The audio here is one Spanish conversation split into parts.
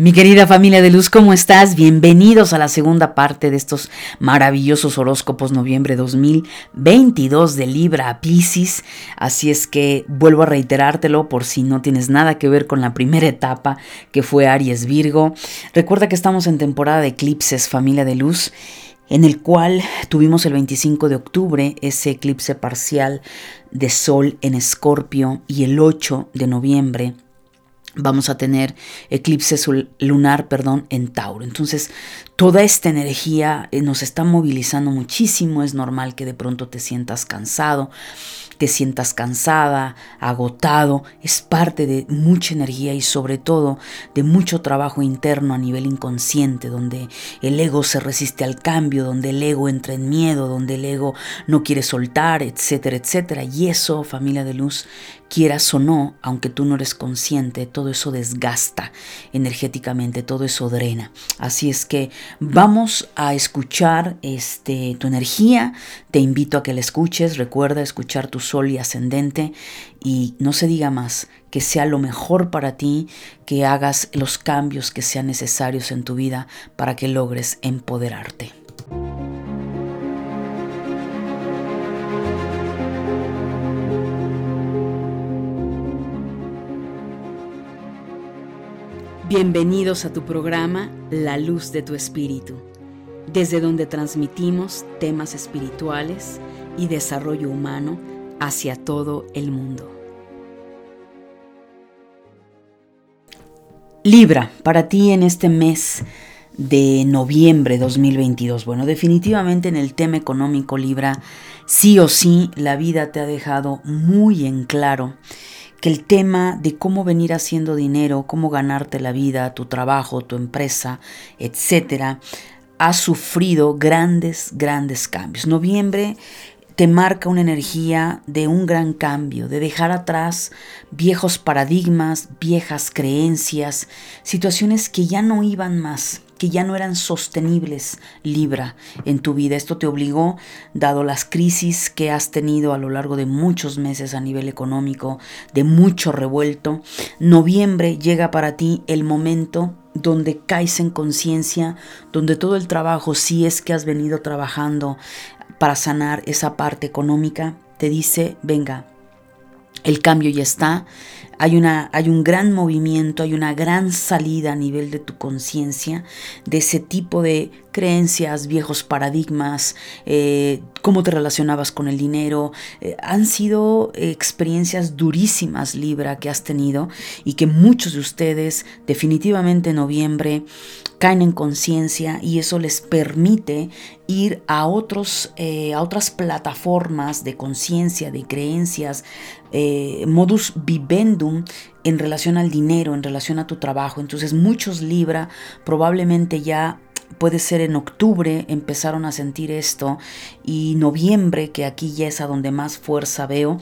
Mi querida familia de luz, ¿cómo estás? Bienvenidos a la segunda parte de estos maravillosos horóscopos noviembre 2022 de Libra a Pisces. Así es que vuelvo a reiterártelo por si no tienes nada que ver con la primera etapa que fue Aries Virgo. Recuerda que estamos en temporada de eclipses, familia de luz en el cual tuvimos el 25 de octubre ese eclipse parcial de Sol en Escorpio y el 8 de noviembre vamos a tener eclipse lunar, perdón, en Tauro. Entonces, toda esta energía eh, nos está movilizando muchísimo. Es normal que de pronto te sientas cansado, te sientas cansada, agotado. Es parte de mucha energía y sobre todo de mucho trabajo interno a nivel inconsciente, donde el ego se resiste al cambio, donde el ego entra en miedo, donde el ego no quiere soltar, etcétera, etcétera. Y eso, familia de luz, quieras o no, aunque tú no eres consciente, todo eso desgasta energéticamente, todo eso drena. Así es que vamos a escuchar este, tu energía, te invito a que la escuches, recuerda escuchar tu sol y ascendente y no se diga más, que sea lo mejor para ti, que hagas los cambios que sean necesarios en tu vida para que logres empoderarte. Bienvenidos a tu programa La Luz de tu Espíritu, desde donde transmitimos temas espirituales y desarrollo humano hacia todo el mundo. Libra, para ti en este mes de noviembre 2022. Bueno, definitivamente en el tema económico Libra, sí o sí, la vida te ha dejado muy en claro que el tema de cómo venir haciendo dinero, cómo ganarte la vida, tu trabajo, tu empresa, etcétera, ha sufrido grandes, grandes cambios. Noviembre te marca una energía de un gran cambio, de dejar atrás viejos paradigmas, viejas creencias, situaciones que ya no iban más que ya no eran sostenibles, Libra, en tu vida. Esto te obligó, dado las crisis que has tenido a lo largo de muchos meses a nivel económico, de mucho revuelto. Noviembre llega para ti el momento donde caes en conciencia, donde todo el trabajo, si es que has venido trabajando para sanar esa parte económica, te dice, venga, el cambio ya está, hay, una, hay un gran movimiento, hay una gran salida a nivel de tu conciencia de ese tipo de creencias, viejos paradigmas, eh, cómo te relacionabas con el dinero. Eh, han sido experiencias durísimas, Libra, que has tenido y que muchos de ustedes definitivamente en noviembre caen en conciencia y eso les permite ir a, otros, eh, a otras plataformas de conciencia, de creencias, modus vivendum en relación al dinero, en relación a tu trabajo. Entonces muchos Libra probablemente ya puede ser en octubre empezaron a sentir esto y noviembre, que aquí ya es a donde más fuerza veo,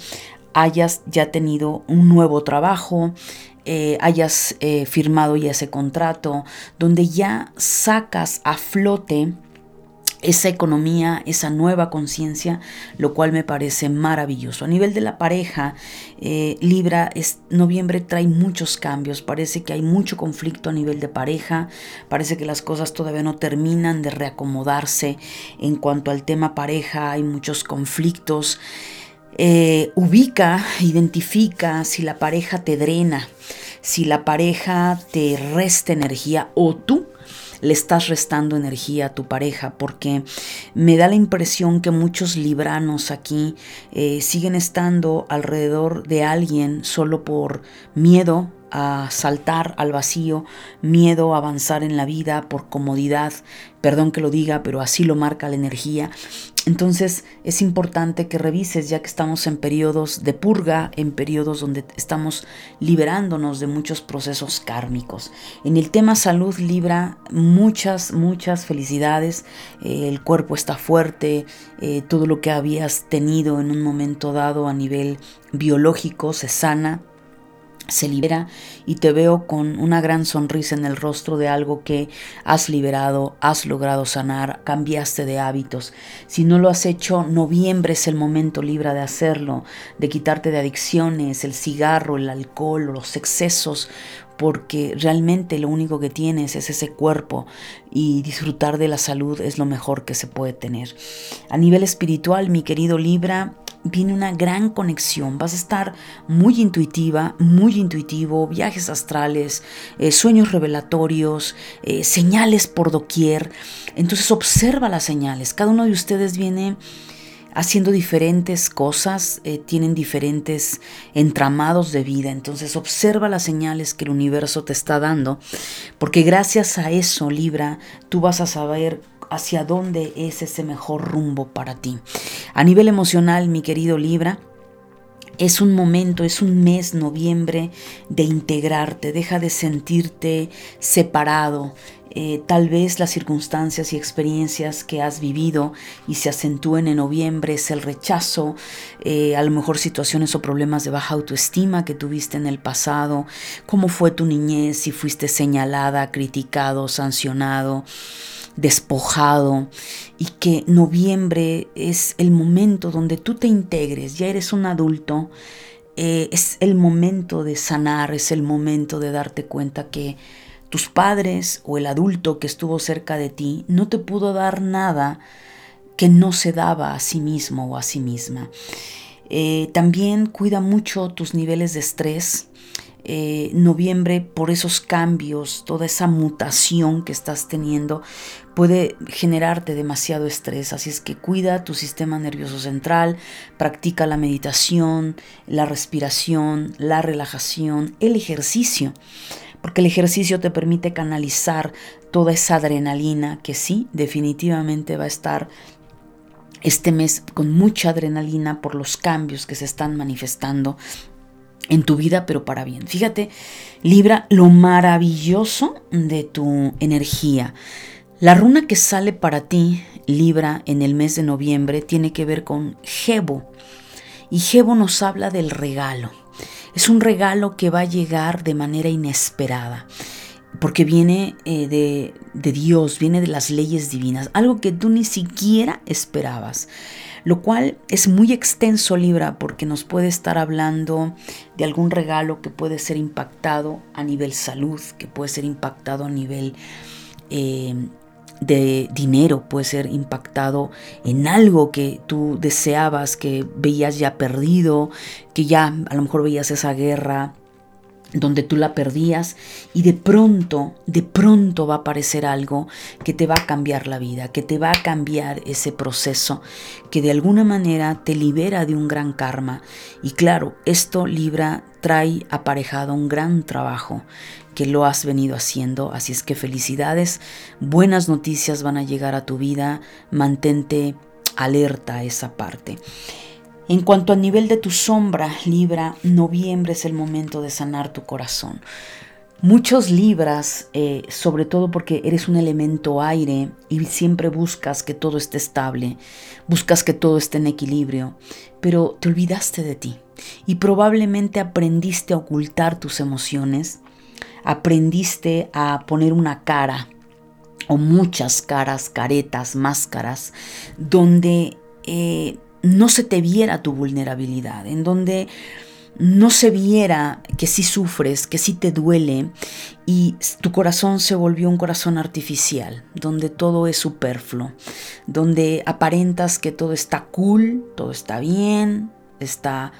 hayas ya tenido un nuevo trabajo, eh, hayas eh, firmado ya ese contrato, donde ya sacas a flote esa economía, esa nueva conciencia, lo cual me parece maravilloso. A nivel de la pareja, eh, Libra, es, noviembre trae muchos cambios, parece que hay mucho conflicto a nivel de pareja, parece que las cosas todavía no terminan de reacomodarse en cuanto al tema pareja, hay muchos conflictos. Eh, ubica, identifica si la pareja te drena, si la pareja te resta energía o tú le estás restando energía a tu pareja, porque me da la impresión que muchos libranos aquí eh, siguen estando alrededor de alguien solo por miedo a saltar al vacío, miedo a avanzar en la vida por comodidad, perdón que lo diga, pero así lo marca la energía. Entonces es importante que revises ya que estamos en periodos de purga, en periodos donde estamos liberándonos de muchos procesos kármicos. En el tema salud Libra, muchas, muchas felicidades. Eh, el cuerpo está fuerte, eh, todo lo que habías tenido en un momento dado a nivel biológico se sana se libera y te veo con una gran sonrisa en el rostro de algo que has liberado, has logrado sanar, cambiaste de hábitos. Si no lo has hecho, noviembre es el momento libre de hacerlo, de quitarte de adicciones, el cigarro, el alcohol, los excesos porque realmente lo único que tienes es ese cuerpo y disfrutar de la salud es lo mejor que se puede tener. A nivel espiritual, mi querido Libra, viene una gran conexión. Vas a estar muy intuitiva, muy intuitivo, viajes astrales, eh, sueños revelatorios, eh, señales por doquier. Entonces observa las señales. Cada uno de ustedes viene haciendo diferentes cosas, eh, tienen diferentes entramados de vida. Entonces observa las señales que el universo te está dando, porque gracias a eso, Libra, tú vas a saber hacia dónde es ese mejor rumbo para ti. A nivel emocional, mi querido Libra, es un momento, es un mes, noviembre, de integrarte, deja de sentirte separado. Eh, tal vez las circunstancias y experiencias que has vivido y se acentúen en noviembre es el rechazo, eh, a lo mejor situaciones o problemas de baja autoestima que tuviste en el pasado, cómo fue tu niñez, si fuiste señalada, criticado, sancionado despojado y que noviembre es el momento donde tú te integres, ya eres un adulto, eh, es el momento de sanar, es el momento de darte cuenta que tus padres o el adulto que estuvo cerca de ti no te pudo dar nada que no se daba a sí mismo o a sí misma. Eh, también cuida mucho tus niveles de estrés. Eh, noviembre, por esos cambios, toda esa mutación que estás teniendo, puede generarte demasiado estrés. Así es que cuida tu sistema nervioso central, practica la meditación, la respiración, la relajación, el ejercicio porque el ejercicio te permite canalizar toda esa adrenalina que sí, definitivamente va a estar este mes con mucha adrenalina por los cambios que se están manifestando en tu vida, pero para bien. Fíjate, Libra, lo maravilloso de tu energía. La runa que sale para ti, Libra, en el mes de noviembre, tiene que ver con Gebo. Y Gebo nos habla del regalo. Es un regalo que va a llegar de manera inesperada, porque viene eh, de, de Dios, viene de las leyes divinas, algo que tú ni siquiera esperabas lo cual es muy extenso Libra porque nos puede estar hablando de algún regalo que puede ser impactado a nivel salud, que puede ser impactado a nivel eh, de dinero, puede ser impactado en algo que tú deseabas, que veías ya perdido, que ya a lo mejor veías esa guerra donde tú la perdías y de pronto, de pronto va a aparecer algo que te va a cambiar la vida, que te va a cambiar ese proceso, que de alguna manera te libera de un gran karma. Y claro, esto Libra trae aparejado un gran trabajo que lo has venido haciendo, así es que felicidades, buenas noticias van a llegar a tu vida, mantente alerta a esa parte. En cuanto a nivel de tu sombra, Libra, noviembre es el momento de sanar tu corazón. Muchos libras, eh, sobre todo porque eres un elemento aire y siempre buscas que todo esté estable, buscas que todo esté en equilibrio, pero te olvidaste de ti y probablemente aprendiste a ocultar tus emociones, aprendiste a poner una cara o muchas caras, caretas, máscaras, donde eh, no se te viera tu vulnerabilidad, en donde no se viera que sí sufres, que sí te duele y tu corazón se volvió un corazón artificial, donde todo es superfluo, donde aparentas que todo está cool, todo está bien, está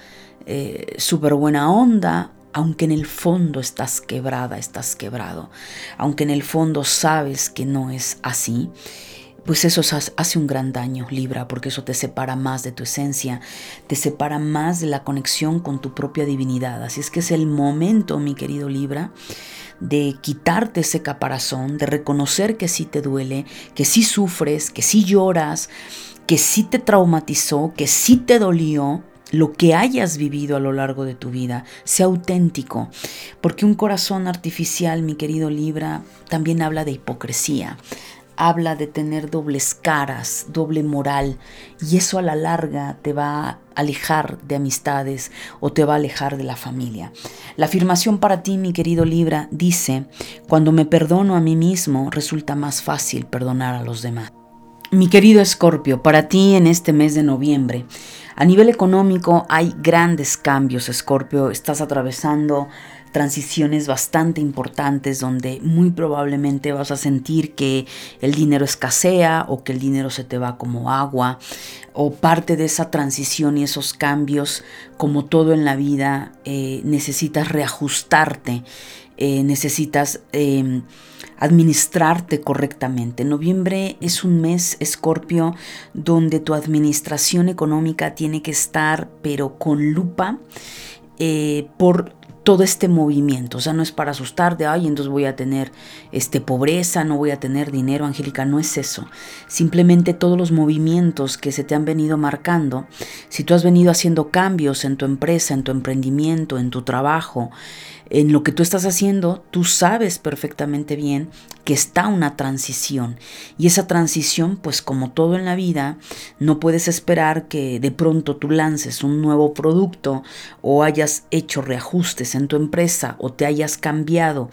eh, súper buena onda, aunque en el fondo estás quebrada, estás quebrado, aunque en el fondo sabes que no es así pues eso hace un gran daño, Libra, porque eso te separa más de tu esencia, te separa más de la conexión con tu propia divinidad. Así es que es el momento, mi querido Libra, de quitarte ese caparazón, de reconocer que sí te duele, que sí sufres, que sí lloras, que sí te traumatizó, que sí te dolió, lo que hayas vivido a lo largo de tu vida, sea auténtico, porque un corazón artificial, mi querido Libra, también habla de hipocresía, habla de tener dobles caras, doble moral, y eso a la larga te va a alejar de amistades o te va a alejar de la familia. La afirmación para ti, mi querido Libra, dice, cuando me perdono a mí mismo, resulta más fácil perdonar a los demás. Mi querido Escorpio, para ti en este mes de noviembre, a nivel económico hay grandes cambios, Escorpio, estás atravesando transiciones bastante importantes donde muy probablemente vas a sentir que el dinero escasea o que el dinero se te va como agua o parte de esa transición y esos cambios, como todo en la vida, eh, necesitas reajustarte, eh, necesitas em, administrarte correctamente. Noviembre es un mes, Escorpio, donde tu administración económica tiene que estar, pero con lupa, eh, por todo este movimiento. O sea, no es para asustar de, ay, entonces voy a tener este, pobreza, no voy a tener dinero, Angélica, no es eso. Simplemente todos los movimientos que se te han venido marcando, si tú has venido haciendo cambios en tu empresa, en tu emprendimiento, en tu trabajo, en lo que tú estás haciendo, tú sabes perfectamente bien que está una transición. Y esa transición, pues como todo en la vida, no puedes esperar que de pronto tú lances un nuevo producto o hayas hecho reajustes en tu empresa o te hayas cambiado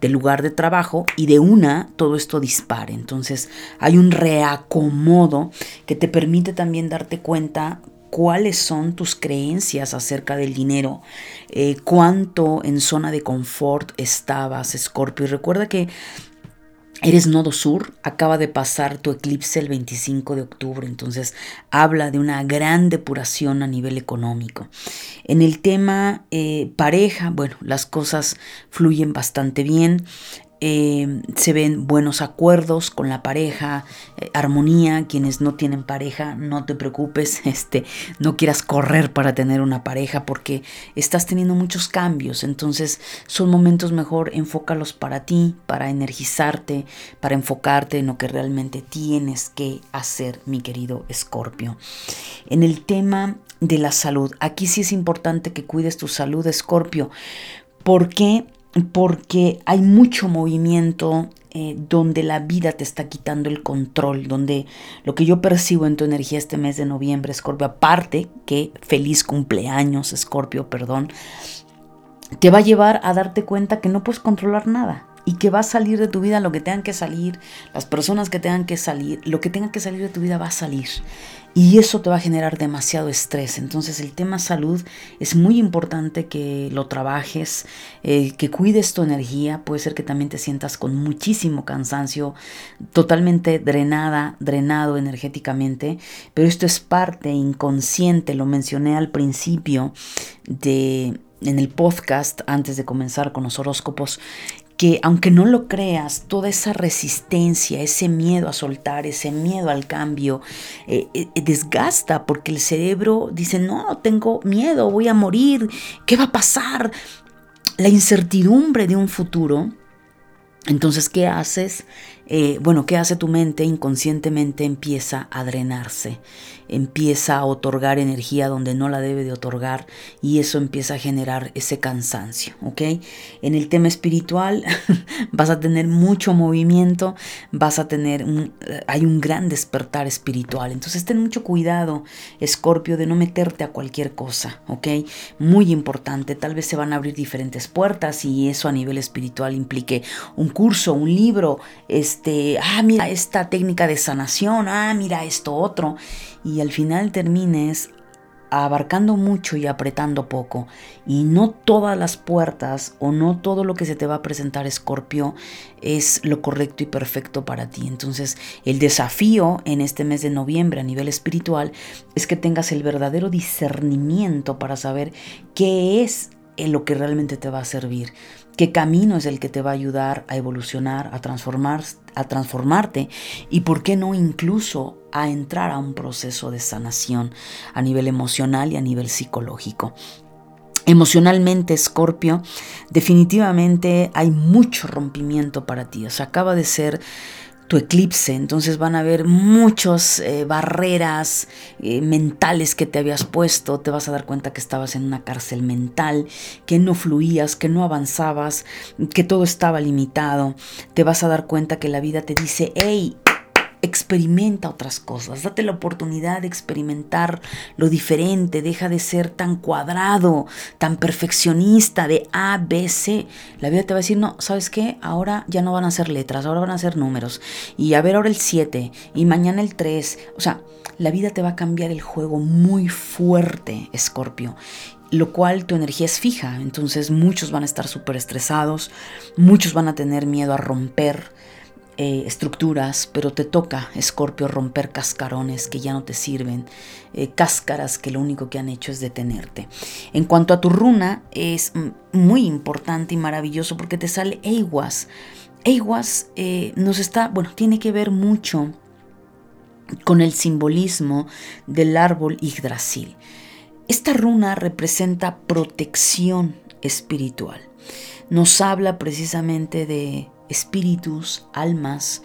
de lugar de trabajo y de una todo esto dispare. Entonces hay un reacomodo que te permite también darte cuenta cuáles son tus creencias acerca del dinero, eh, cuánto en zona de confort estabas, Scorpio. Y recuerda que Eres nodo sur, acaba de pasar tu eclipse el 25 de octubre, entonces habla de una gran depuración a nivel económico. En el tema eh, pareja, bueno, las cosas fluyen bastante bien. Eh, se ven buenos acuerdos con la pareja, eh, armonía, quienes no tienen pareja, no te preocupes, este, no quieras correr para tener una pareja porque estás teniendo muchos cambios, entonces son momentos mejor enfócalos para ti, para energizarte, para enfocarte en lo que realmente tienes que hacer, mi querido Escorpio. En el tema de la salud, aquí sí es importante que cuides tu salud, Escorpio, porque porque hay mucho movimiento eh, donde la vida te está quitando el control, donde lo que yo percibo en tu energía este mes de noviembre, Scorpio, aparte que feliz cumpleaños, Scorpio, perdón, te va a llevar a darte cuenta que no puedes controlar nada y que va a salir de tu vida lo que tengan que salir, las personas que tengan que salir, lo que tenga que salir de tu vida va a salir y eso te va a generar demasiado estrés. Entonces el tema salud es muy importante que lo trabajes, eh, que cuides tu energía. Puede ser que también te sientas con muchísimo cansancio, totalmente drenada, drenado energéticamente, pero esto es parte inconsciente, lo mencioné al principio de en el podcast antes de comenzar con los horóscopos que aunque no lo creas, toda esa resistencia, ese miedo a soltar, ese miedo al cambio, eh, eh, desgasta porque el cerebro dice, no, tengo miedo, voy a morir, ¿qué va a pasar? La incertidumbre de un futuro. Entonces, ¿qué haces? Eh, bueno, ¿qué hace tu mente? Inconscientemente empieza a drenarse, empieza a otorgar energía donde no la debe de otorgar y eso empieza a generar ese cansancio, ¿ok? En el tema espiritual vas a tener mucho movimiento, vas a tener, un, eh, hay un gran despertar espiritual, entonces ten mucho cuidado, Escorpio, de no meterte a cualquier cosa, ¿ok? Muy importante, tal vez se van a abrir diferentes puertas y eso a nivel espiritual implique un curso, un libro, este, este, ah, mira esta técnica de sanación, ah, mira esto otro, y al final termines abarcando mucho y apretando poco. Y no todas las puertas o no todo lo que se te va a presentar, Escorpio, es lo correcto y perfecto para ti. Entonces, el desafío en este mes de noviembre a nivel espiritual es que tengas el verdadero discernimiento para saber qué es lo que realmente te va a servir qué camino es el que te va a ayudar a evolucionar, a, transformar, a transformarte y por qué no incluso a entrar a un proceso de sanación a nivel emocional y a nivel psicológico. Emocionalmente, Scorpio, definitivamente hay mucho rompimiento para ti. O sea, acaba de ser tu eclipse, entonces van a haber muchas eh, barreras eh, mentales que te habías puesto, te vas a dar cuenta que estabas en una cárcel mental, que no fluías, que no avanzabas, que todo estaba limitado, te vas a dar cuenta que la vida te dice, hey, experimenta otras cosas, date la oportunidad de experimentar lo diferente, deja de ser tan cuadrado, tan perfeccionista de A, B, C. La vida te va a decir, no, ¿sabes qué? Ahora ya no van a ser letras, ahora van a ser números. Y a ver ahora el 7 y mañana el 3. O sea, la vida te va a cambiar el juego muy fuerte, Escorpio. lo cual tu energía es fija, entonces muchos van a estar súper estresados, muchos van a tener miedo a romper eh, estructuras, pero te toca, Escorpio, romper cascarones que ya no te sirven, eh, cáscaras que lo único que han hecho es detenerte. En cuanto a tu runa, es muy importante y maravilloso porque te sale Eiwas. Eiwas eh, nos está, bueno, tiene que ver mucho con el simbolismo del árbol Yggdrasil. Esta runa representa protección espiritual. Nos habla precisamente de espíritus, almas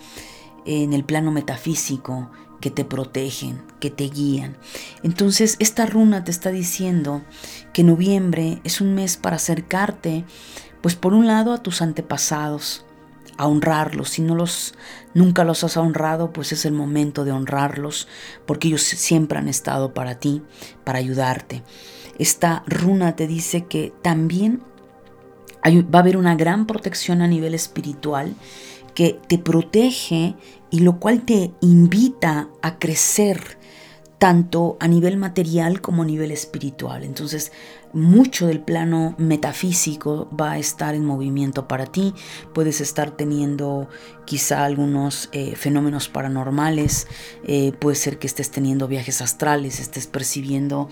en el plano metafísico que te protegen, que te guían. Entonces esta runa te está diciendo que noviembre es un mes para acercarte, pues por un lado a tus antepasados, a honrarlos. Si no los nunca los has honrado, pues es el momento de honrarlos, porque ellos siempre han estado para ti, para ayudarte. Esta runa te dice que también va a haber una gran protección a nivel espiritual que te protege y lo cual te invita a crecer tanto a nivel material como a nivel espiritual. Entonces, mucho del plano metafísico va a estar en movimiento para ti. Puedes estar teniendo quizá algunos eh, fenómenos paranormales, eh, puede ser que estés teniendo viajes astrales, estés percibiendo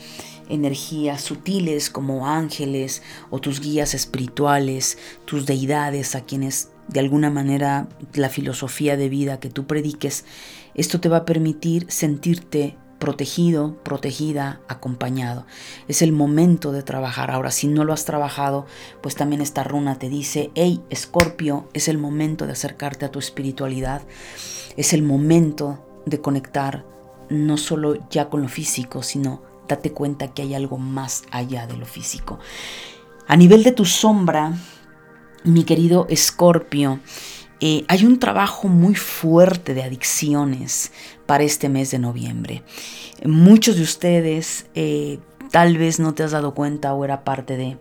energías sutiles como ángeles o tus guías espirituales, tus deidades a quienes de alguna manera la filosofía de vida que tú prediques, esto te va a permitir sentirte protegido, protegida, acompañado. Es el momento de trabajar. Ahora, si no lo has trabajado, pues también esta runa te dice, hey, Escorpio, es el momento de acercarte a tu espiritualidad. Es el momento de conectar no solo ya con lo físico, sino date cuenta que hay algo más allá de lo físico. A nivel de tu sombra, mi querido Escorpio, eh, hay un trabajo muy fuerte de adicciones para este mes de noviembre. Muchos de ustedes eh, tal vez no te has dado cuenta o era parte de...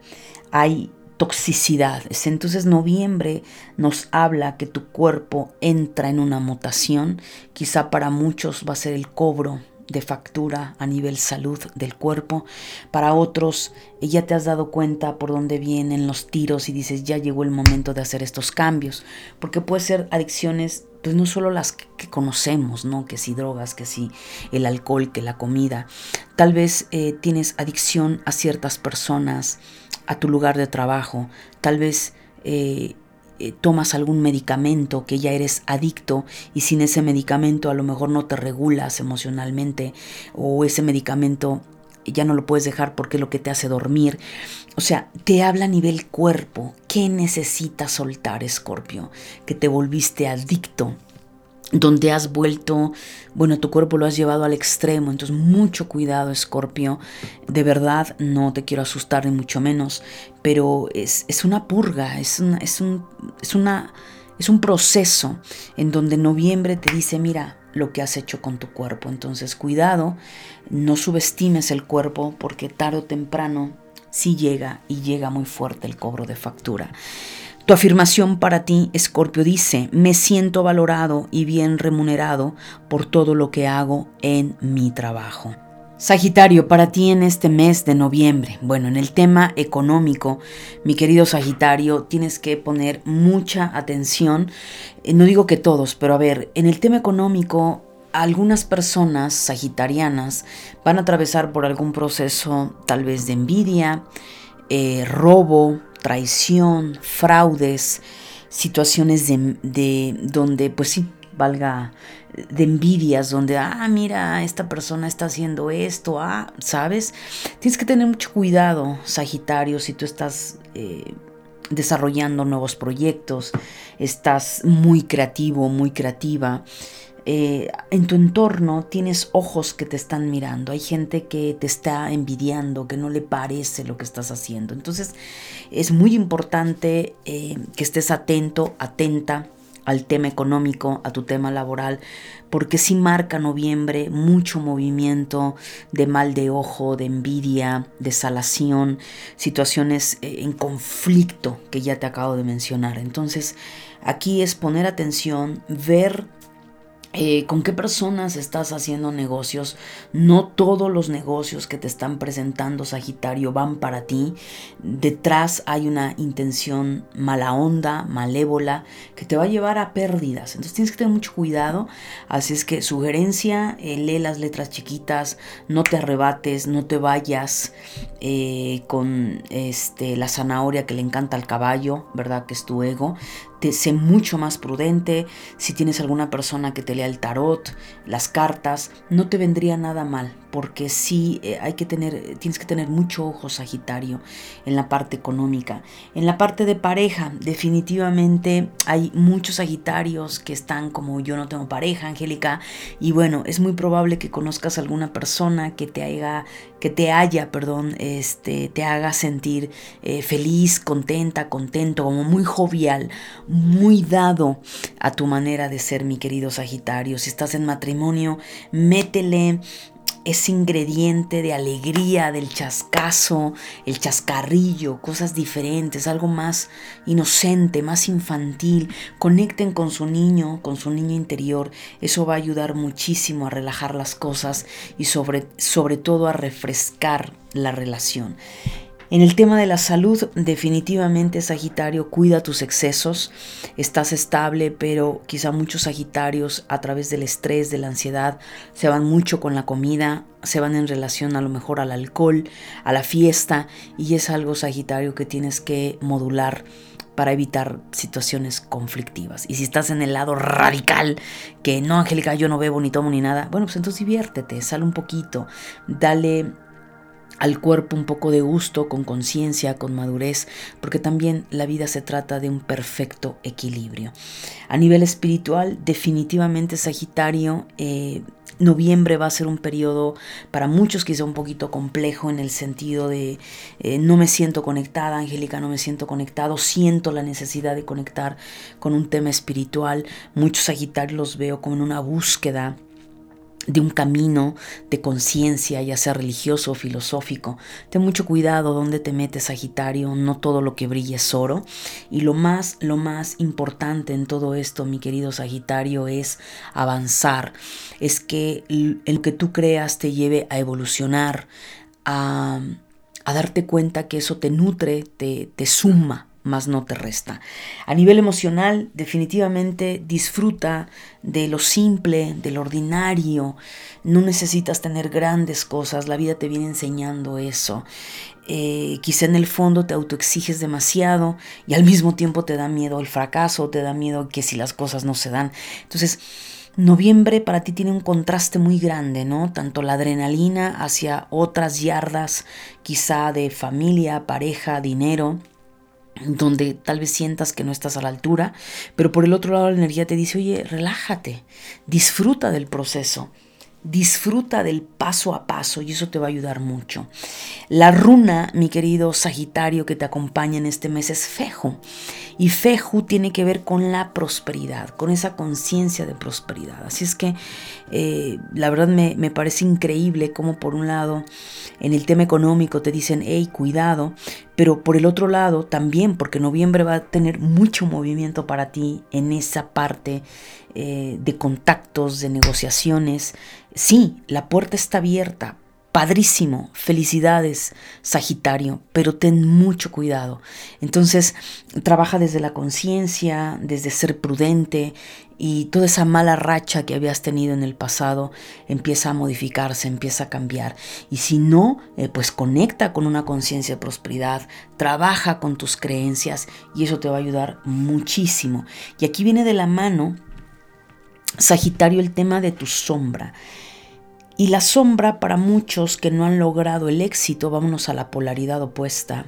Hay toxicidad. Entonces noviembre nos habla que tu cuerpo entra en una mutación. Quizá para muchos va a ser el cobro de factura a nivel salud del cuerpo. Para otros, ya te has dado cuenta por dónde vienen los tiros y dices, ya llegó el momento de hacer estos cambios. Porque puede ser adicciones, pues no solo las que, conocemos, ¿no? Que si drogas, que si el alcohol, que la comida. Tal vez eh, tienes adicción a ciertas personas, a tu lugar de trabajo. Tal vez... Eh, eh, tomas algún medicamento que ya eres adicto y sin ese medicamento a lo mejor no te regulas emocionalmente o ese medicamento ya no lo puedes dejar porque es lo que te hace dormir. O sea, te habla a nivel cuerpo. ¿Qué necesitas soltar, Escorpio? Que te volviste adicto donde has vuelto, bueno, tu cuerpo lo has llevado al extremo, entonces mucho cuidado, Escorpio. De verdad, no te quiero asustar ni mucho menos, pero es, una purga, es, es, un, es, una, es un proceso en donde noviembre te dice, mira lo que has hecho con tu cuerpo. Entonces, cuidado, no subestimes el cuerpo porque tarde o temprano sí llega y llega muy fuerte el cobro de factura. Tu afirmación para ti, Escorpio, dice, me siento valorado y bien remunerado por todo lo que hago en mi trabajo. Sagitario, para ti en este mes de noviembre, bueno, en el tema económico, mi querido Sagitario, tienes que poner mucha atención. Eh, no digo que todos, pero a ver, en el tema económico, algunas personas sagitarianas van a atravesar por algún proceso tal vez de envidia, eh, robo, traición, fraudes, situaciones de, donde, pues sí, valga de envidias, donde, ah, mira, esta persona está haciendo esto, ah, ¿sabes? Tienes que tener mucho cuidado, Sagitario, si tú estás eh, desarrollando nuevos proyectos, estás muy creativo, muy creativa. Eh, en tu entorno tienes ojos que te están mirando, hay gente que te está envidiando, que no le parece lo que estás haciendo. Entonces es muy importante eh, que estés atento, atenta al tema económico, a tu tema laboral, porque si marca noviembre mucho movimiento de mal de ojo, de envidia, de salación, situaciones eh, en conflicto que ya te acabo de mencionar. Entonces aquí es poner atención, ver eh, con qué personas estás haciendo negocios. No todos los negocios que te están presentando Sagitario van para ti. Detrás hay una intención mala onda, malévola, que te va a llevar a pérdidas. Entonces tienes que tener mucho cuidado. Así es que sugerencia, eh, lee las letras chiquitas, no te arrebates, no te vayas eh, con este, la zanahoria que le encanta al caballo, ¿verdad? Que es tu ego te, sé mucho más prudente. Si tienes alguna persona que te lea el tarot, las cartas, no te vendría nada mal, porque sí eh, hay que tener, tienes que tener mucho ojo Sagitario en la parte económica. En la parte de pareja, definitivamente hay muchos Sagitarios que están como yo no tengo pareja, Angélica, y bueno, es muy probable que conozcas alguna persona que te haga, que te haya, perdón, este, te haga sentir eh, feliz, contenta, contento, como muy jovial, muy dado a tu manera de ser, mi querido Sagitario. Si estás en matrimonio, métele ese ingrediente de alegría, del chascazo, el chascarrillo, cosas diferentes, algo más inocente, más infantil. Conecten con su niño, con su niño interior. Eso va a ayudar muchísimo a relajar las cosas y sobre, sobre todo a refrescar la relación. En el tema de la salud, definitivamente Sagitario, cuida tus excesos, estás estable, pero quizá muchos Sagitarios a través del estrés, de la ansiedad, se van mucho con la comida, se van en relación a lo mejor al alcohol, a la fiesta, y es algo Sagitario que tienes que modular para evitar situaciones conflictivas. Y si estás en el lado radical, que no, Angélica, yo no bebo ni tomo ni nada, bueno, pues entonces diviértete, sale un poquito, dale al cuerpo un poco de gusto, con conciencia, con madurez, porque también la vida se trata de un perfecto equilibrio. A nivel espiritual, definitivamente Sagitario, eh, noviembre va a ser un periodo para muchos quizá un poquito complejo en el sentido de eh, no me siento conectada, Angélica, no me siento conectado, siento la necesidad de conectar con un tema espiritual. Muchos Sagitarios los veo como en una búsqueda de un camino de conciencia, ya sea religioso o filosófico. Ten mucho cuidado donde te metes, Sagitario, no todo lo que brilla es oro. Y lo más, lo más importante en todo esto, mi querido Sagitario, es avanzar. Es que el que tú creas te lleve a evolucionar, a, a darte cuenta que eso te nutre, te, te suma más no te resta. A nivel emocional, definitivamente disfruta de lo simple, de lo ordinario. No necesitas tener grandes cosas, la vida te viene enseñando eso. Eh, quizá en el fondo te autoexiges demasiado y al mismo tiempo te da miedo el fracaso, te da miedo que si las cosas no se dan. Entonces, Noviembre para ti tiene un contraste muy grande, ¿no? Tanto la adrenalina hacia otras yardas, quizá de familia, pareja, dinero, donde tal vez sientas que no estás a la altura, pero por el otro lado la energía te dice, oye, relájate, disfruta del proceso. Disfruta del paso a paso y eso te va a ayudar mucho. La runa, mi querido Sagitario, que te acompaña en este mes es Feju. Y Feju tiene que ver con la prosperidad, con esa conciencia de prosperidad. Así es que eh, la verdad me, me, parece increíble como por un lado en el tema económico te dicen, hey, cuidado, pero por el otro lado también, porque noviembre va a tener mucho movimiento para ti en esa parte eh, de contactos, de negociaciones. Sí, la puerta está abierta. Padrísimo, felicidades Sagitario, pero ten mucho cuidado. Entonces, trabaja desde la conciencia, desde ser prudente y toda esa mala racha que habías tenido en el pasado empieza a modificarse, empieza a cambiar. Y si no, eh, pues conecta con una conciencia de prosperidad, trabaja con tus creencias y eso te va a ayudar muchísimo. Y aquí viene de la mano Sagitario, el tema de tu sombra. Y la sombra para muchos que no han logrado el éxito, vámonos a la polaridad opuesta.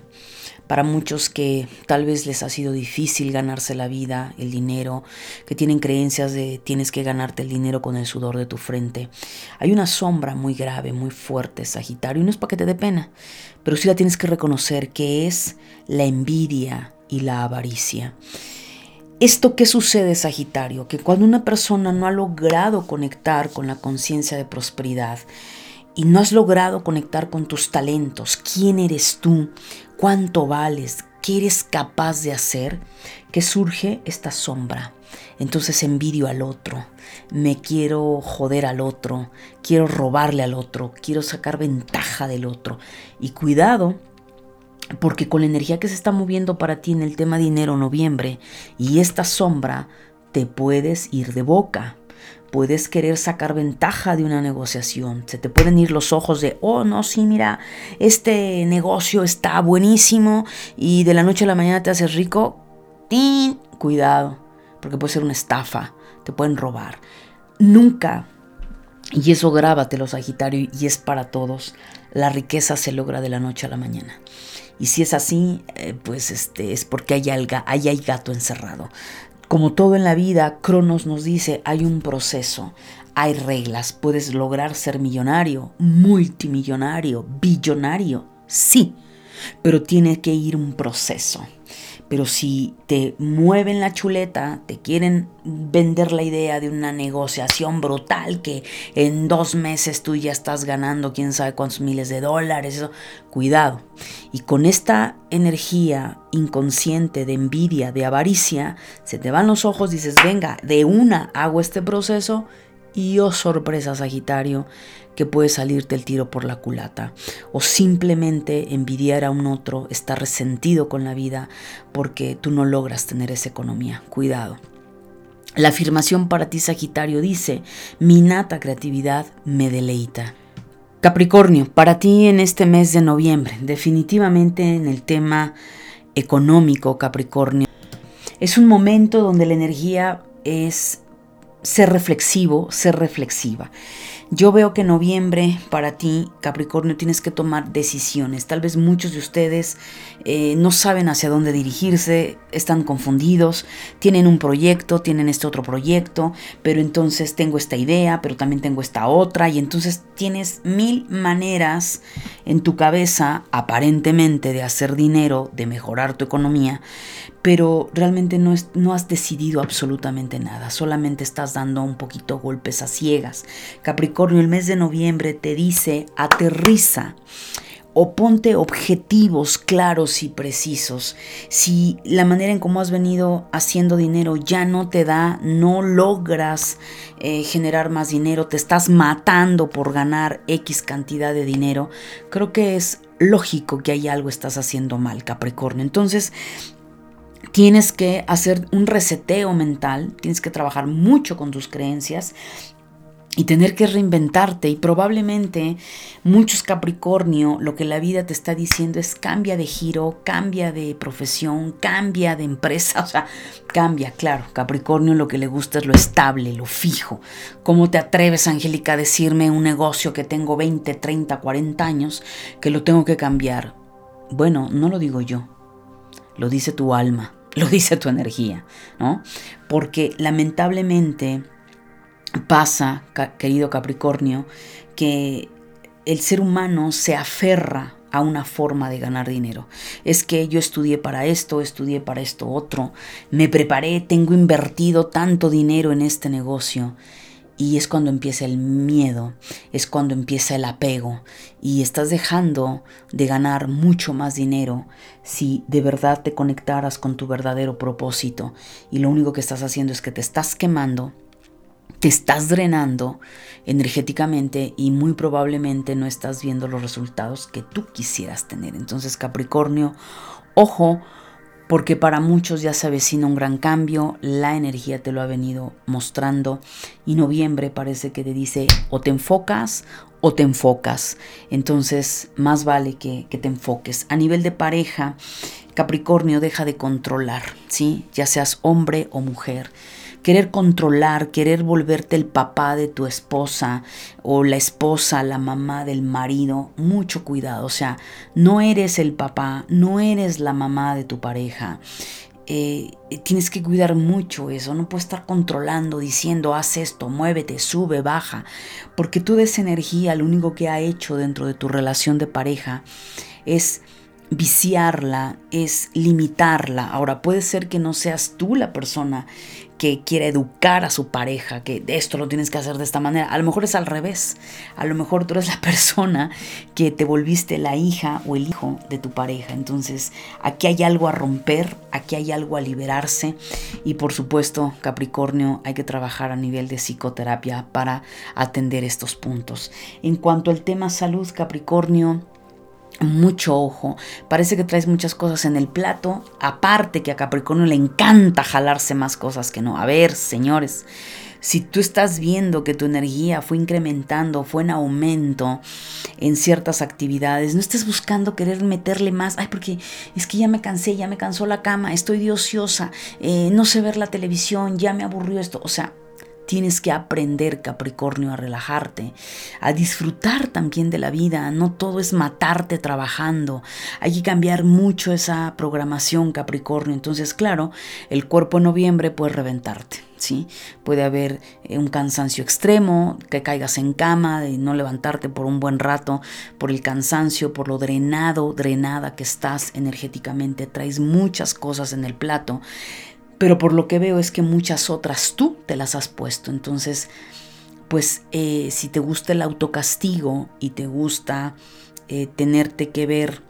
Para muchos que tal vez les ha sido difícil ganarse la vida, el dinero, que tienen creencias de tienes que ganarte el dinero con el sudor de tu frente. Hay una sombra muy grave, muy fuerte, Sagitario, y no es para que te dé pena, pero sí la tienes que reconocer, que es la envidia y la avaricia. ¿Esto qué sucede, Sagitario? Que cuando una persona no ha logrado conectar con la conciencia de prosperidad y no has logrado conectar con tus talentos, quién eres tú, cuánto vales, qué eres capaz de hacer, que surge esta sombra. entonces envidio al otro, me quiero joder al otro, quiero robarle al otro, quiero sacar ventaja del otro. Y cuidado, porque con la energía que se está moviendo para ti en el tema dinero noviembre y esta sombra, te puedes ir de boca. Puedes querer sacar ventaja de una negociación. Se te pueden ir los ojos de, oh, no, sí, mira, este negocio está buenísimo y de la noche a la mañana te haces rico. ¡Tin! Cuidado, porque puede ser una estafa, te pueden robar. Nunca, y eso grábatelo, Sagitario, y es para todos, la riqueza se logra de la noche a la mañana. Y si es así, eh, pues este, es porque hay, alga, hay, hay gato encerrado. Como todo en la vida, Cronos nos dice, hay un proceso, hay reglas, puedes lograr ser millonario, multimillonario, billonario, sí, pero tiene que ir un proceso. Pero si te mueven la chuleta, te quieren vender la idea de una negociación brutal que en dos meses tú ya estás ganando quién sabe cuántos miles de dólares, eso, cuidado. Y con esta energía inconsciente de envidia, de avaricia, se te van los ojos, dices, venga, de una hago este proceso y oh sorpresa Sagitario, que puede salirte el tiro por la culata. O simplemente envidiar a un otro, estar resentido con la vida porque tú no logras tener esa economía. Cuidado. La afirmación para ti Sagitario dice, mi nata creatividad me deleita. Capricornio, para ti en este mes de noviembre, definitivamente en el tema económico Capricornio, es un momento donde la energía es ser reflexivo, ser reflexiva. Yo veo que en noviembre para ti, Capricornio, tienes que tomar decisiones. Tal vez muchos de ustedes eh, no saben hacia dónde dirigirse, están confundidos, tienen un proyecto, tienen este otro proyecto, pero entonces tengo esta idea, pero también tengo esta otra, y entonces tienes mil maneras en tu cabeza, aparentemente, de hacer dinero, de mejorar tu economía, pero realmente no, no has decidido absolutamente nada, solamente estás dando un poquito golpes a ciegas. El mes de noviembre te dice, aterriza o ponte objetivos claros y precisos. Si la manera en cómo has venido haciendo dinero ya no te da, no logras eh, generar más dinero, te estás matando por ganar X cantidad de dinero, creo que es lógico que hay algo estás haciendo mal, Capricornio. Entonces, Tienes que hacer un reseteo mental, tienes que trabajar mucho con tus creencias y tener que reinventarte y probablemente muchos Capricornio lo que la vida te está diciendo es cambia de giro, cambia de profesión, cambia de empresa, o sea, cambia, claro, Capricornio lo que le gusta es lo estable, lo fijo. ¿Cómo te atreves, Angélica, a decirme un negocio que tengo 20, 30, 40 años que lo tengo que cambiar? Bueno, no lo digo yo, lo dice tu alma, lo dice tu energía, ¿no? Porque lamentablemente pasa, querido Capricornio, que el ser humano se aferra a una forma de ganar dinero. Es que yo estudié para esto, estudié para esto otro, me preparé, tengo invertido tanto dinero en este negocio y es cuando empieza el miedo, es cuando empieza el apego y estás dejando de ganar mucho más dinero si de verdad te conectaras con tu verdadero propósito y lo único que estás haciendo es que te estás quemando, te estás drenando energéticamente y muy probablemente no estás viendo los resultados que tú quisieras tener. Entonces Capricornio, ojo, porque para muchos ya se avecina un gran cambio, la energía te lo ha venido mostrando y noviembre parece que te dice o te enfocas o te enfocas. Entonces más vale que, que te enfoques. A nivel de pareja, Capricornio deja de controlar, ¿sí? Ya seas hombre o mujer querer controlar, querer volverte el papá de tu esposa o la esposa, la mamá del marido, mucho cuidado. O sea, no eres el papá, no eres la mamá de tu pareja. Eh, tienes que cuidar mucho eso, no puedes estar controlando, diciendo, haz esto, muévete, sube, baja, porque toda esa energía lo único que ha hecho dentro de tu relación de pareja es viciarla, es limitarla. Ahora puede ser que no seas tú la persona que quiere educar a su pareja, que esto lo tienes que hacer de esta manera. A lo mejor es al revés. A lo mejor tú eres la persona que te volviste la hija o el hijo de tu pareja. Entonces, aquí hay algo a romper, aquí hay algo a liberarse. Y por supuesto, Capricornio, hay que trabajar a nivel de psicoterapia para atender estos puntos. En cuanto al tema salud, Capricornio, mucho ojo. Parece que traes muchas cosas en el plato. Aparte que a Capricornio le encanta jalarse más cosas que no. A ver, señores, si tú estás viendo que tu energía fue incrementando, fue en aumento en ciertas actividades, no estés buscando querer meterle más. Ay, porque es que ya me cansé, ya me cansó la cama, estoy de ociosa, eh, no sé ver la televisión, ya me aburrió esto. O sea, Tienes que aprender, Capricornio, a relajarte, a disfrutar también de la vida. No todo es matarte trabajando. Hay que cambiar mucho esa programación, Capricornio. Entonces, claro, el cuerpo en noviembre puede reventarte. ¿Sí? Puede haber eh, un cansancio extremo, que caigas en cama, de no levantarte por un buen rato, por el cansancio, por lo drenado, drenada que estás energéticamente. Traes muchas cosas en el plato pero por lo que veo es que muchas otras tú te las has puesto. Entonces, pues eh, si te gusta el autocastigo y te gusta eh, tenerte que ver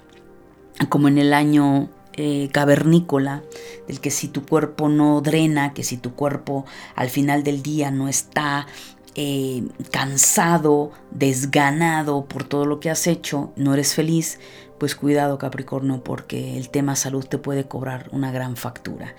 como en el año eh, cavernícola, del que si tu cuerpo no drena, que si tu cuerpo al final del día no está cansado, desganado por todo lo que has hecho, no eres feliz, pues cuidado Capricornio porque el tema salud te puede cobrar una gran factura.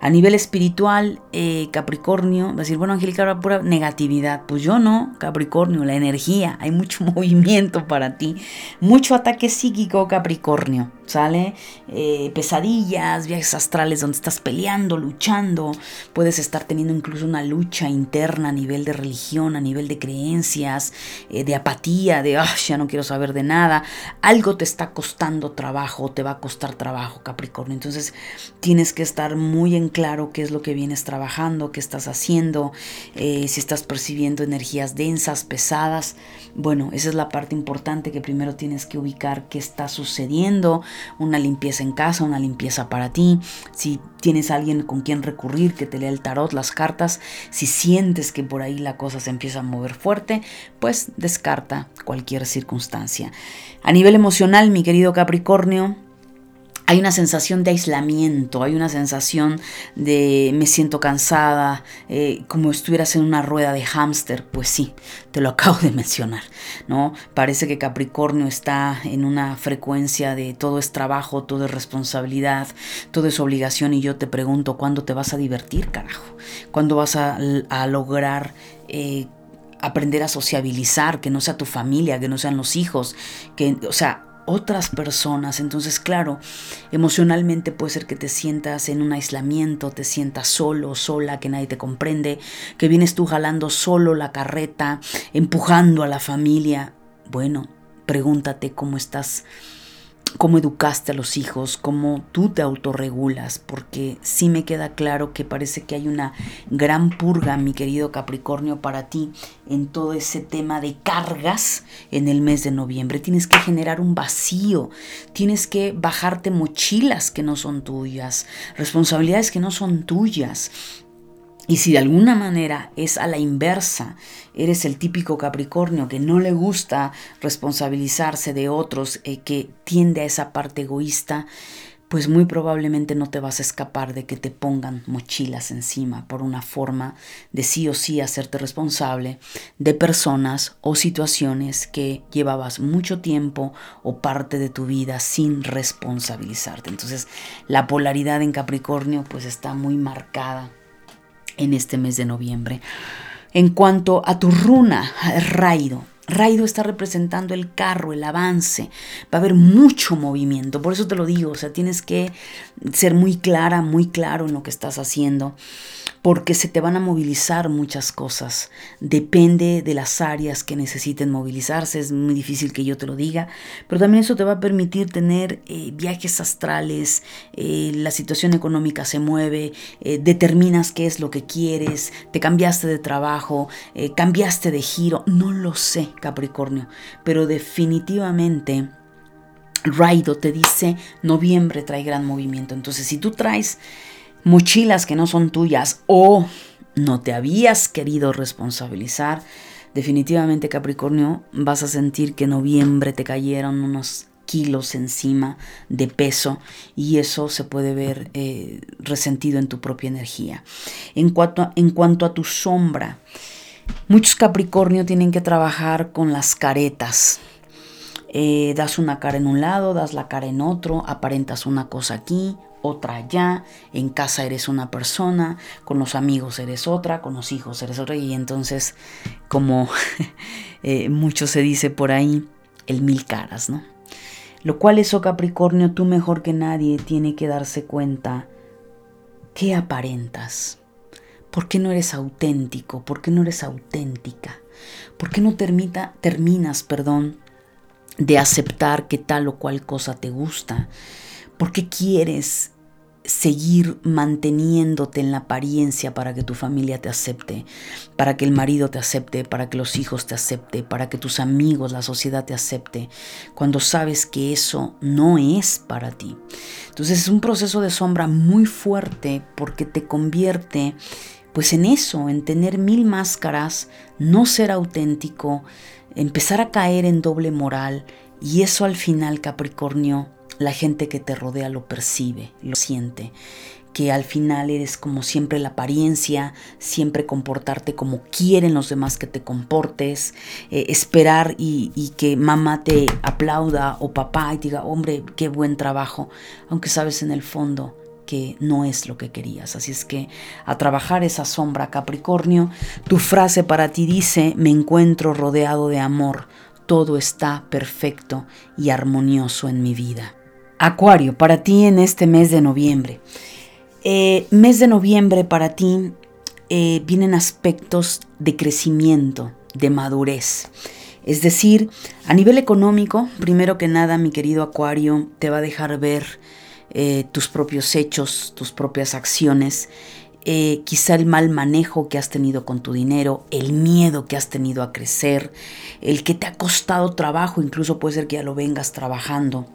A nivel espiritual, eh, Capricornio, va a decir, bueno, Angélica, pura negatividad. Pues yo no, Capricornio, la energía, hay mucho movimiento para ti, mucho ataque psíquico, Capricornio, ¿sale? Eh, pesadillas, viajes astrales donde estás peleando, luchando, puedes estar teniendo incluso una lucha interna a nivel de religión, a nivel de creencias, eh, de apatía, de, ya no quiero saber de nada, algo te está costando costando trabajo, te va a costar trabajo, Capricornio. Entonces tienes que estar muy en claro qué es lo que vienes trabajando, qué estás haciendo, eh, si estás percibiendo energías densas, pesadas. Bueno, esa es la parte importante que primero tienes que ubicar qué está sucediendo, una limpieza en casa, una limpieza para ti. Si tienes alguien con quien recurrir, que te lea el tarot, las cartas, si sientes que por ahí la cosa se empieza a mover fuerte, pues descarta cualquier circunstancia. A nivel emocional, mi querido Capricornio, hay una sensación de aislamiento, hay una sensación de me siento cansada, eh, como estuvieras en una rueda de hámster, pues sí, te lo acabo de mencionar, ¿no? Parece que Capricornio está en una frecuencia de todo es trabajo, todo es responsabilidad, todo es obligación y yo te pregunto, ¿cuándo te vas a divertir, carajo? ¿Cuándo vas a, lograr... Eh, aprender a sociabilizar, que no sea tu familia, que no sean los hijos, que, o sea, otras personas. Entonces, claro, emocionalmente puede ser que te sientas en un aislamiento, te sientas solo, sola, que nadie te comprende, que vienes tú jalando solo la carreta, empujando a la familia. Bueno, pregúntate cómo estás cómo educaste a los hijos, cómo tú te autorregulas, porque sí me queda claro que parece que hay una gran purga, mi querido Capricornio, para ti en todo ese tema de cargas en el mes de noviembre. Tienes que generar un vacío, tienes que bajarte mochilas que no son tuyas, responsabilidades que no son tuyas. Y si de alguna manera es a la inversa, eres el típico Capricornio que no le gusta responsabilizarse de otros, eh, que tiende a esa parte egoísta, pues muy probablemente no te vas a escapar de que te pongan mochilas encima por una forma de sí o sí hacerte responsable de personas o situaciones que llevabas mucho tiempo o parte de tu vida sin responsabilizarte. Entonces la polaridad en Capricornio pues está muy marcada en este mes de noviembre. En cuanto a tu runa, Raido, Raido está representando el carro, el avance. Va a haber mucho movimiento. Por eso te lo digo. O sea, tienes que ser muy clara, muy claro en lo que estás haciendo porque se te van a movilizar muchas cosas. Depende de las áreas que necesiten movilizarse, es muy difícil que yo te lo diga, pero también eso te va a permitir tener eh, viajes astrales, eh, la situación económica se mueve, eh, determinas qué es lo que quieres, te cambiaste de trabajo, cambiaste de giro, no lo sé, Capricornio, pero definitivamente... Raido te dice, noviembre trae gran movimiento. Entonces, si tú traes mochilas que no son tuyas o no te habías querido responsabilizar, definitivamente Capricornio vas a sentir que en noviembre te cayeron unos kilos encima de peso y eso se puede ver eh, resentido en tu propia energía. En cuanto, a, tu sombra, muchos Capricornio tienen que trabajar con las caretas. Eh, das una cara en un lado, das la cara en otro, aparentas una cosa aquí, otra allá, en casa eres una persona, con los amigos eres otra, con los hijos eres otra, y entonces, como eh, mucho se dice por ahí, el mil caras, ¿no? Lo cual eso Capricornio, tú mejor que nadie tiene que darse cuenta qué aparentas. ¿Por qué no eres auténtico? ¿Por qué no eres auténtica? ¿Por qué no terminas, perdón, de aceptar que tal o cual cosa te gusta? ¿Por qué quieres seguir manteniéndote en la apariencia para que tu familia te acepte, para que el marido te acepte, para que los hijos te acepte, para que tus amigos, la sociedad te acepte, cuando sabes que eso no es para ti. Entonces es un proceso de sombra muy fuerte porque te convierte pues en eso, en tener mil máscaras, no ser auténtico, empezar a caer en doble moral y eso al final Capricornio la gente que te rodea lo percibe, lo siente, que al final eres como siempre la apariencia, siempre comportarte como quieren los demás que te comportes, eh, esperar y, y, que mamá te aplauda o papá y diga, hombre, qué buen trabajo, aunque sabes en el fondo que no es lo que querías. Así es que a trabajar esa sombra Capricornio, tu frase para ti dice, me encuentro rodeado de amor, todo está perfecto y armonioso en mi vida. Acuario, para ti en este mes de noviembre. Eh, mes de noviembre para ti eh, vienen aspectos de crecimiento, de madurez. Es decir, a nivel económico, primero que nada, mi querido Acuario, te va a dejar ver eh, tus propios hechos, tus propias acciones, quizá el mal manejo que has tenido con tu dinero, el miedo que has tenido a crecer, el que te ha costado trabajo, incluso puede ser que ya lo vengas trabajando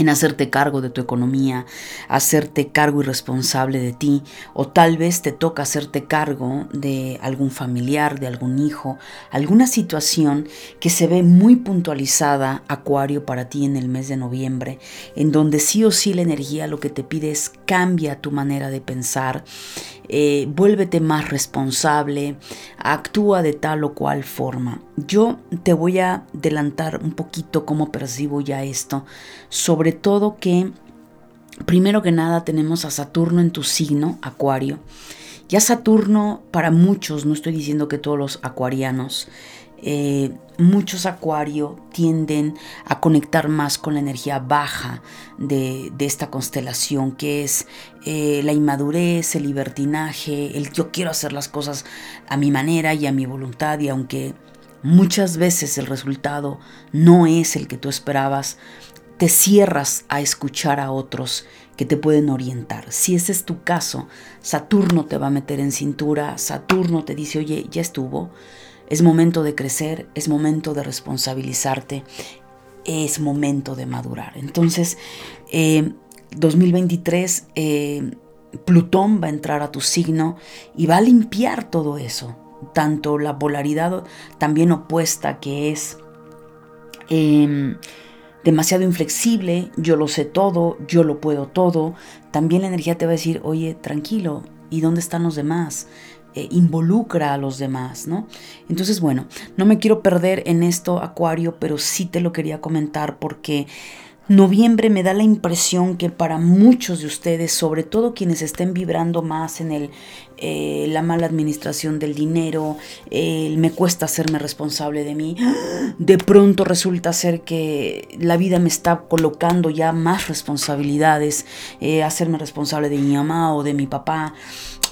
en hacerte cargo de tu economía, hacerte cargo y responsable de ti, o tal vez te toca hacerte cargo de algún familiar, de algún hijo, alguna situación que se ve muy puntualizada, Acuario, para ti en el mes de noviembre, en donde sí o sí la energía lo que te pide es cambia tu manera de pensar, eh, vuélvete más responsable, actúa de tal o cual forma. Yo te voy a adelantar un poquito cómo percibo ya esto, sobre todo que primero que nada tenemos a Saturno en tu signo, Acuario. Ya Saturno para muchos, no estoy diciendo que todos los acuarianos, eh, muchos acuario tienden a conectar más con la energía baja de, esta constelación, que es eh, la inmadurez, el libertinaje, el yo quiero hacer las cosas a mi manera y a mi voluntad, y aunque muchas veces el resultado no es el que tú esperabas, te cierras a escuchar a otros que te pueden orientar. Si ese es tu caso, Saturno te va a meter en cintura, Saturno te dice, oye, ya estuvo, es momento de crecer, es momento de responsabilizarte, es momento de madurar. Entonces, 2023, eh, eh, Plutón va a entrar a tu signo y va a limpiar todo eso, tanto la polaridad también opuesta que es em, demasiado inflexible, yo lo sé todo, yo lo puedo todo, también la energía te va a decir, oye, tranquilo, ¿y dónde están los demás? Eh, involucra a los demás, ¿no? Entonces, bueno, no me quiero perder en esto, Acuario, pero sí te lo quería comentar porque noviembre me da la impresión que para muchos de ustedes, sobre todo quienes estén vibrando más en el, eh, la mala administración del dinero, me cuesta hacerme responsable de mí, de pronto resulta ser que la vida me está colocando ya más responsabilidades, eh, hacerme responsable de mi mamá o de mi papá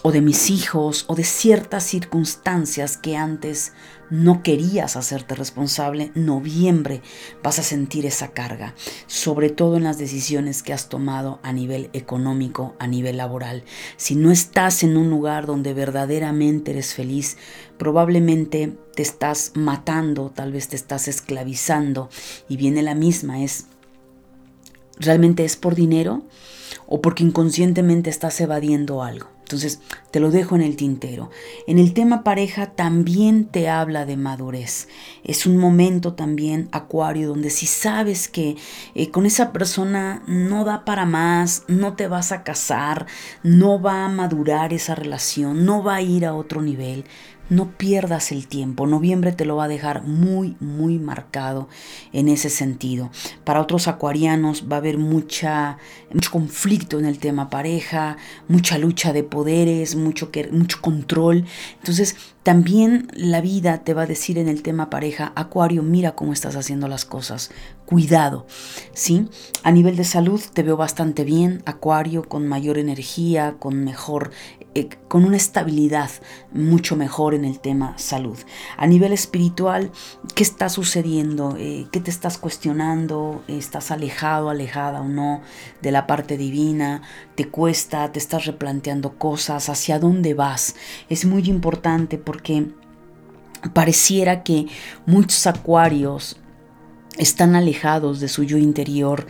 o de mis hijos o de ciertas circunstancias que antes no querías hacerte responsable, noviembre vas a sentir esa carga, sobre todo en las decisiones que has tomado a nivel económico, a nivel laboral. Si no estás en un lugar donde verdaderamente eres feliz, probablemente te estás matando, tal vez te estás esclavizando y viene la misma, es ¿Realmente es por dinero o porque inconscientemente estás evadiendo algo? Entonces, te lo dejo en el tintero. En el tema pareja también te habla de madurez. Es un momento también, Acuario, donde si sabes que eh, con esa persona no da para más, no te vas a casar, no va a madurar esa relación, no va a ir a otro nivel, no pierdas el tiempo. Noviembre te lo va a dejar muy, muy marcado en ese sentido. Para otros acuarianos va a haber mucha, mucho conflicto en el tema pareja, mucha lucha de poderes, mucho, mucho control. Entonces, también la vida te va a decir en el tema pareja, Acuario, mira cómo estás haciendo las cosas, cuidado, ¿sí? A nivel de salud te veo bastante bien, Acuario, con mayor energía, con mejor, eh, con una estabilidad mucho mejor en el tema salud. A nivel espiritual, ¿qué está sucediendo? Eh, ¿Qué te estás cuestionando? ¿Estás alejado, alejada o no de la parte divina? ¿Te cuesta? ¿Te estás replanteando cosas? ¿Hacia dónde vas? Es muy importante porque porque pareciera que muchos acuarios están alejados de su yo interior,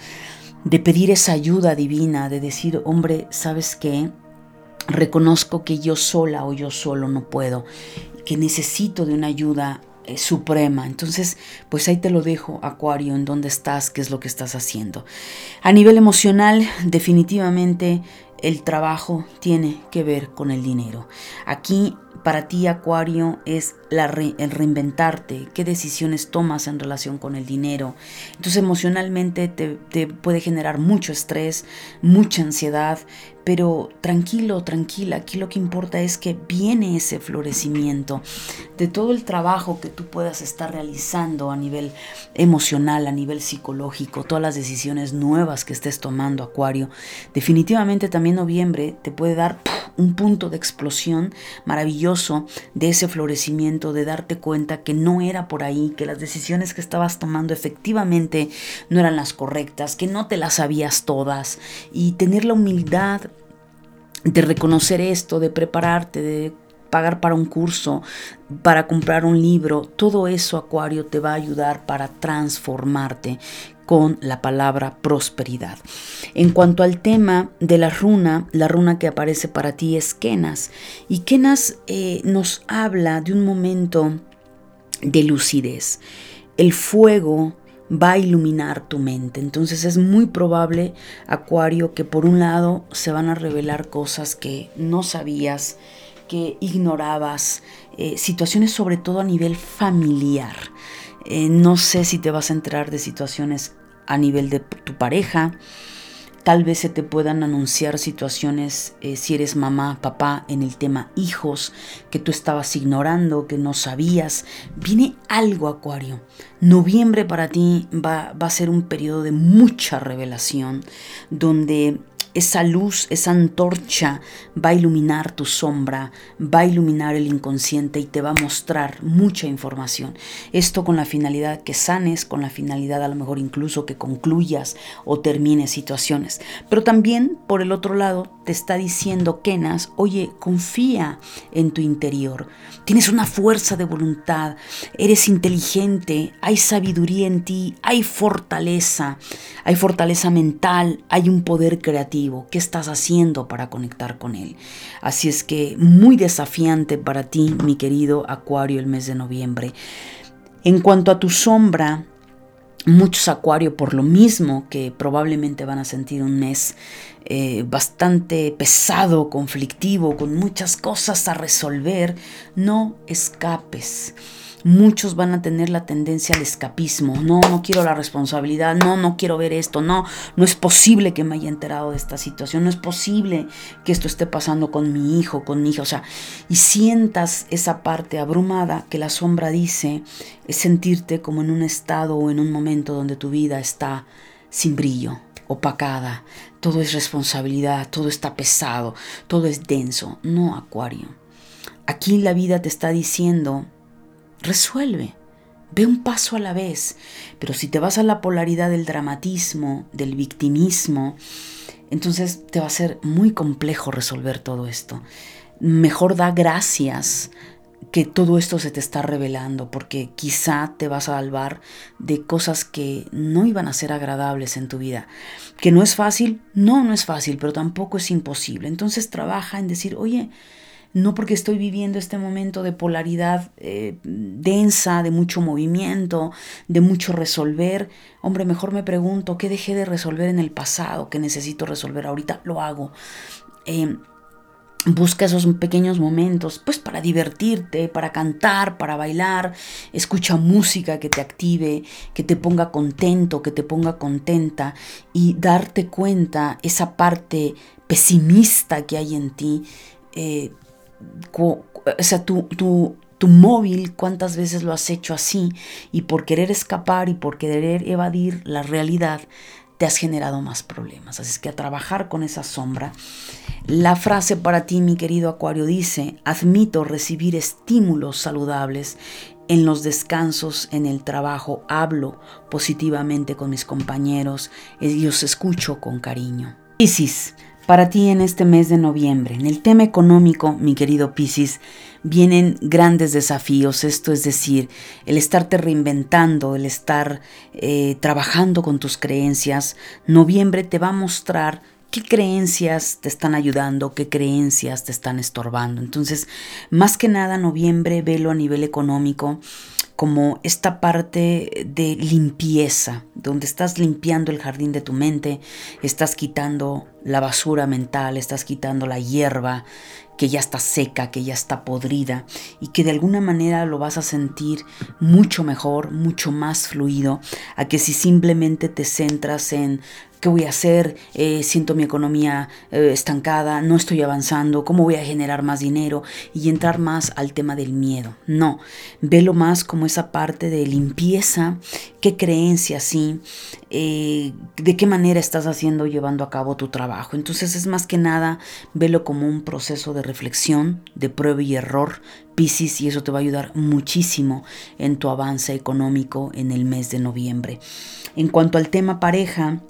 de pedir esa ayuda divina, de decir, hombre, ¿sabes qué? Reconozco que yo sola o yo solo no puedo, que necesito de una ayuda eh, suprema. Entonces, pues ahí te lo dejo, Acuario, en dónde estás, qué es lo que estás haciendo. A nivel emocional, definitivamente el trabajo tiene que ver con el dinero. Aquí para ti, Acuario, es la el reinventarte, qué decisiones tomas en relación con el dinero. Entonces emocionalmente te, te puede generar mucho estrés, mucha ansiedad, pero tranquilo, tranquila, aquí lo que importa es que viene ese florecimiento de todo el trabajo que tú puedas estar realizando a nivel emocional, a nivel psicológico, todas las decisiones nuevas que estés tomando, Acuario. Definitivamente también noviembre te puede dar un punto de explosión maravilloso de ese florecimiento, de darte cuenta que no era por ahí, que las decisiones que estabas tomando efectivamente no eran las correctas, que no te las sabías todas y tener la humildad de reconocer esto, de prepararte, de pagar para un curso, para comprar un libro, todo eso, Acuario, te va a ayudar para transformarte con la palabra prosperidad. En cuanto al tema de la runa, la runa que aparece para ti es Kenas. Y Kenas eh, nos habla de un momento de lucidez. El fuego va a iluminar tu mente. Entonces es muy probable, Acuario, que por un lado se van a revelar cosas que no sabías, que ignorabas, eh, situaciones sobre todo a nivel familiar. Eh, no sé si te vas a enterar de situaciones a nivel de tu pareja, Tal vez se te puedan anunciar situaciones, eh, si eres mamá, papá, en el tema hijos, que tú estabas ignorando, que no sabías. Viene algo, Acuario. Noviembre para ti va, va a ser un periodo de mucha revelación, donde esa luz, esa antorcha va a iluminar tu sombra, va a iluminar el inconsciente y te va a mostrar mucha información. Esto con la finalidad que sanes, con la finalidad a lo mejor incluso que concluyas o termines situaciones. Pero también por el otro lado te está diciendo Kenas, oye, confía en tu interior. Tienes una fuerza de voluntad, eres inteligente, hay sabiduría en ti, hay fortaleza, hay fortaleza mental, hay un poder creativo qué estás haciendo para conectar con él. Así es que muy desafiante para ti, mi querido Acuario, el mes de noviembre. En cuanto a tu sombra, muchos Acuario por lo mismo que probablemente van a sentir un mes eh, bastante pesado, conflictivo, con muchas cosas a resolver, no escapes. Muchos van a tener la tendencia al escapismo. No, no quiero la responsabilidad. No, no quiero ver esto. No, no es posible que me haya enterado de esta situación. No es posible que esto esté pasando con mi hijo, con mi hija. O sea, y sientas esa parte abrumada que la sombra dice, es sentirte como en un estado o en un momento donde tu vida está sin brillo, opacada. Todo es responsabilidad, todo está pesado, todo es denso. No, Acuario. Aquí la vida te está diciendo resuelve. Ve un paso a la vez. Pero si te vas a la polaridad del dramatismo, del victimismo, entonces te va a ser muy complejo resolver todo esto. Mejor da gracias que todo esto se te está revelando, porque quizá te vas a salvar de cosas que no iban a ser agradables en tu vida. Que no es fácil, no, no es fácil, pero tampoco es imposible. Entonces trabaja en decir, oye, no porque estoy viviendo este momento de polaridad eh, densa, de mucho movimiento, de mucho resolver, hombre, mejor me pregunto, ¿qué dejé de resolver en el pasado? ¿Qué necesito resolver ahorita? Lo hago. Eh, Busca esos pequeños momentos, pues para divertirte, para cantar, para bailar. Escucha música que te active, que te ponga contento, que te ponga contenta y darte cuenta esa parte pesimista que hay en ti. Eh, o sea, tu, tu, tu móvil, cuántas veces lo has hecho así y por querer escapar y por querer evadir la realidad, te has generado más problemas. Así es que a trabajar con esa sombra. La frase para ti, mi querido Acuario, dice, admito recibir estímulos saludables en los descansos, en el trabajo, hablo positivamente con mis compañeros y los escucho con cariño. Piscis, para ti en este mes de noviembre, en el tema económico, mi querido Piscis, vienen grandes desafíos, esto es decir, el estarte reinventando, el estar eh, trabajando con tus creencias. Noviembre te va a mostrar qué creencias te están ayudando, qué creencias te están estorbando. Entonces, más que nada, noviembre, velo a nivel económico como esta parte de limpieza, donde estás limpiando el jardín de tu mente, estás quitando la basura mental, estás quitando la hierba que ya está seca, que ya está podrida y que de alguna manera lo vas a sentir mucho mejor, mucho más fluido, a que si simplemente te centras en ¿Qué voy a hacer? Eh, siento mi economía eh, estancada, no estoy avanzando, ¿cómo voy a generar más dinero? Y entrar más al tema del miedo. No, velo más como esa parte de limpieza, qué creencias, sí, eh, de qué manera estás haciendo, llevando a cabo tu trabajo. Entonces es más que nada, velo como un proceso de reflexión, de prueba y error, Piscis, y eso te va a ayudar muchísimo en tu avance económico en el mes de noviembre. En cuanto al tema pareja,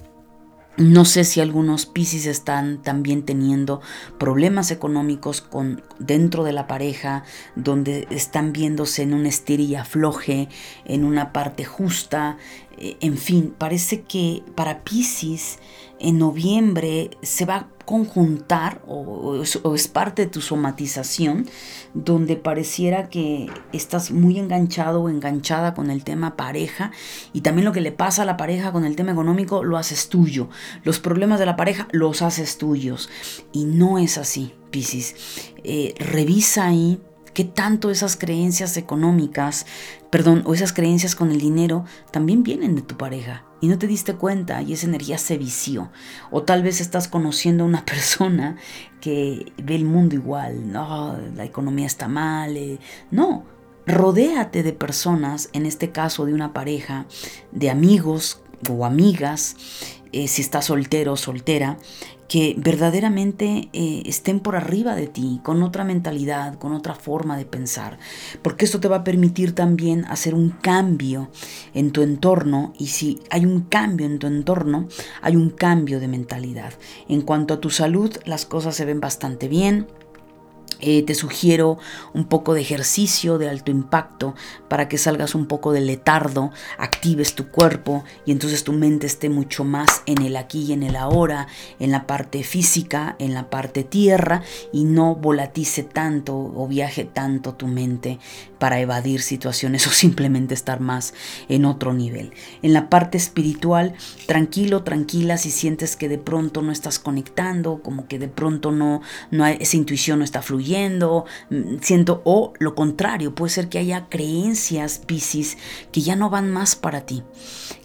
no sé si algunos Piscis están también teniendo problemas económicos con, dentro de la pareja, donde están viéndose en un estir y afloje, en una parte justa. Eh, en fin, parece que para Piscis en noviembre se va conjuntar o, es parte de tu somatización donde pareciera que estás muy enganchado o enganchada con el tema pareja y también lo que le pasa a la pareja con el tema económico lo haces tuyo. Los problemas de la pareja los haces tuyos y no es así, Piscis. Eh, revisa ahí qué tanto esas creencias económicas, perdón, o esas creencias con el dinero también vienen de tu pareja y no te diste cuenta y esa energía se vició. O tal vez estás conociendo a una persona que ve el mundo igual, no, la economía está mal, eh, no. Rodéate de personas, en este caso de una pareja, de amigos o amigas, eh, si estás soltero o soltera, que verdaderamente eh, estén por arriba de ti, con otra mentalidad, con otra forma de pensar, porque esto te va a permitir también hacer un cambio en tu entorno y si hay un cambio en tu entorno, hay un cambio de mentalidad. En cuanto a tu salud, las cosas se ven bastante bien. Eh, te sugiero un poco de ejercicio de alto impacto para que salgas un poco del letardo, actives tu cuerpo y entonces tu mente esté mucho más en el aquí y en el ahora, en la parte física, en la parte tierra y no volatice tanto o viaje tanto tu mente para evadir situaciones o simplemente estar más en otro nivel. En la parte espiritual, tranquilo, tranquila si sientes que de pronto no estás conectando, como que de pronto no, no esa intuición no está fluyendo Mm, siento, o lo contrario, puede ser que haya creencias, Piscis, que ya no van más para ti,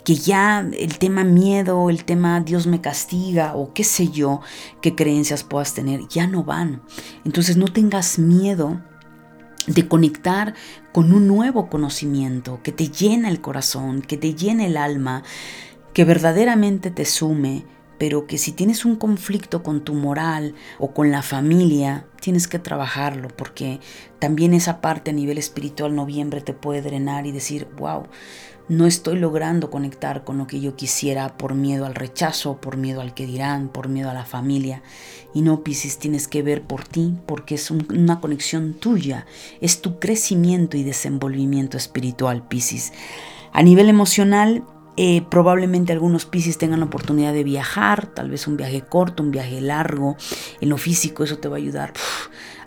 que ya el tema miedo, el tema Dios me castiga o qué sé yo, qué creencias puedas tener, ya no van. Entonces no tengas miedo de conectar con un nuevo conocimiento que te llena el corazón, que te llena el alma, que verdaderamente te sume, pero que si tienes un conflicto con tu moral o con la familia, tienes que trabajarlo, porque también esa parte a nivel espiritual noviembre te puede drenar y decir, wow, no estoy logrando conectar con lo que yo quisiera por miedo al rechazo, por miedo al que dirán, por miedo a la familia. Y no, Piscis, tienes que ver por ti porque es una conexión tuya, es tu crecimiento y desenvolvimiento espiritual, Piscis. A nivel emocional, eh, probablemente algunos Piscis tengan la oportunidad de viajar, tal vez un viaje corto, un viaje largo. En lo físico eso te va a ayudar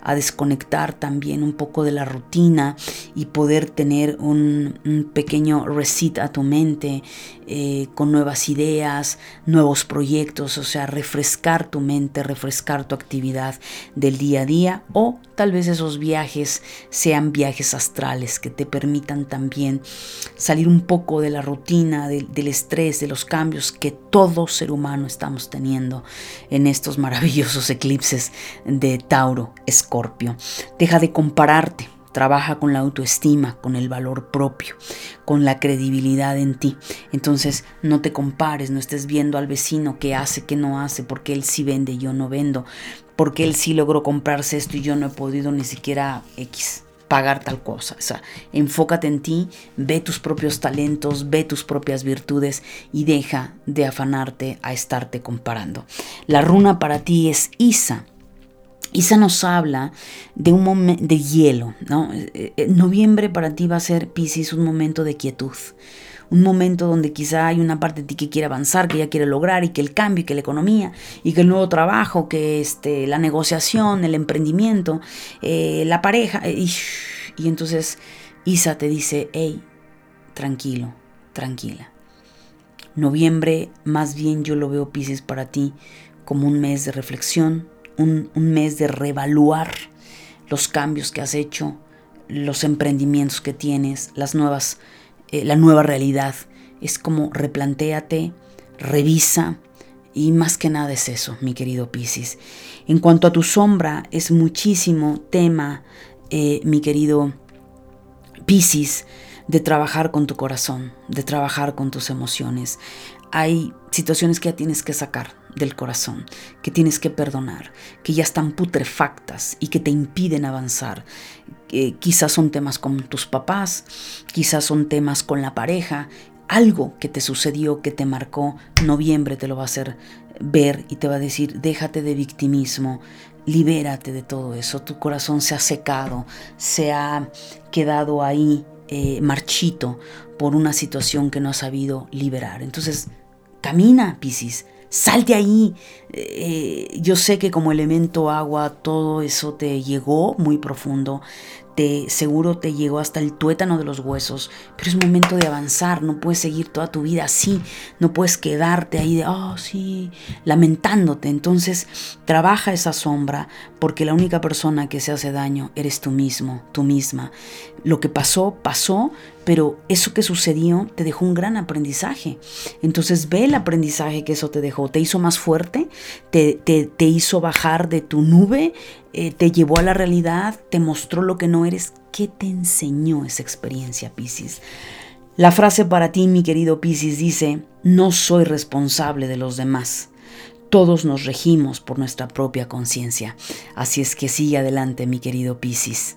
a desconectar también un poco de la rutina y poder tener un, pequeño reset a tu mente eh, con nuevas ideas, nuevos proyectos, o sea, refrescar tu mente, refrescar tu actividad del día a día o tal vez esos viajes sean viajes astrales que te permitan también salir un poco de la rutina, del estrés, de los cambios que todo ser humano estamos teniendo en estos maravillosos eclipses de Tauro, Escorpio Deja de compararte. Trabaja con la autoestima, con el valor propio, con la credibilidad en ti. Entonces no te compares, no estés viendo al vecino qué hace, qué no hace, porque él sí vende y yo no vendo, porque él sí logró comprarse esto y yo no he podido ni siquiera X pagar tal cosa. O sea, enfócate en ti, ve tus propios talentos, ve tus propias virtudes y deja de afanarte a estarte comparando. La runa para ti es Isa. Isa nos habla de un momento de hielo, ¿no? Eh, eh, noviembre para ti va a ser, Pisces, un momento de quietud. Un momento donde quizá hay una parte de ti que quiere avanzar, que ya quiere lograr, y que el cambio, y que la economía, y que el nuevo trabajo, que este, la negociación, el emprendimiento, eh, la pareja. Y, y entonces Isa te dice, hey, tranquilo, tranquila. Noviembre, más bien yo lo veo, Pisces, para ti como un mes de reflexión, un, mes de reevaluar los cambios que has hecho, los emprendimientos que tienes, las nuevas, eh, la nueva realidad. Es como replantéate, revisa y más que nada es eso, mi querido Piscis. En cuanto a tu sombra, es muchísimo tema, eh, mi querido Piscis, de trabajar con tu corazón, de trabajar con tus emociones. Hay situaciones que ya tienes que sacar, del corazón, que tienes que perdonar, que ya están putrefactas y que te impiden avanzar. quizás son temas con tus papás, quizás son temas con la pareja, algo que te sucedió, que te marcó, noviembre te lo va a hacer ver y te va a decir, déjate de victimismo, libérate de todo eso, tu corazón se ha secado, se ha quedado ahí eh, marchito por una situación que no has sabido liberar. Entonces, camina, Piscis, Sal de ahí. Eh, yo sé que como elemento agua todo eso te llegó muy profundo, te, seguro te llegó hasta el tuétano de los huesos, pero es momento de avanzar, no puedes seguir toda tu vida así, no puedes quedarte ahí de, oh sí, lamentándote. Entonces, trabaja esa sombra, porque la única persona que se hace daño eres tú mismo, tú misma. Lo que pasó, pasó, pero eso que sucedió te dejó un gran aprendizaje. Entonces ve el aprendizaje que eso te dejó. Te hizo más fuerte, te, te, hizo bajar de tu nube, eh, te llevó a la realidad, te mostró lo que no eres. ¿Qué te enseñó esa experiencia, Piscis? La frase para ti, mi querido Piscis, dice, no soy responsable de los demás. Todos nos regimos por nuestra propia conciencia. Así es que sigue adelante, mi querido Piscis.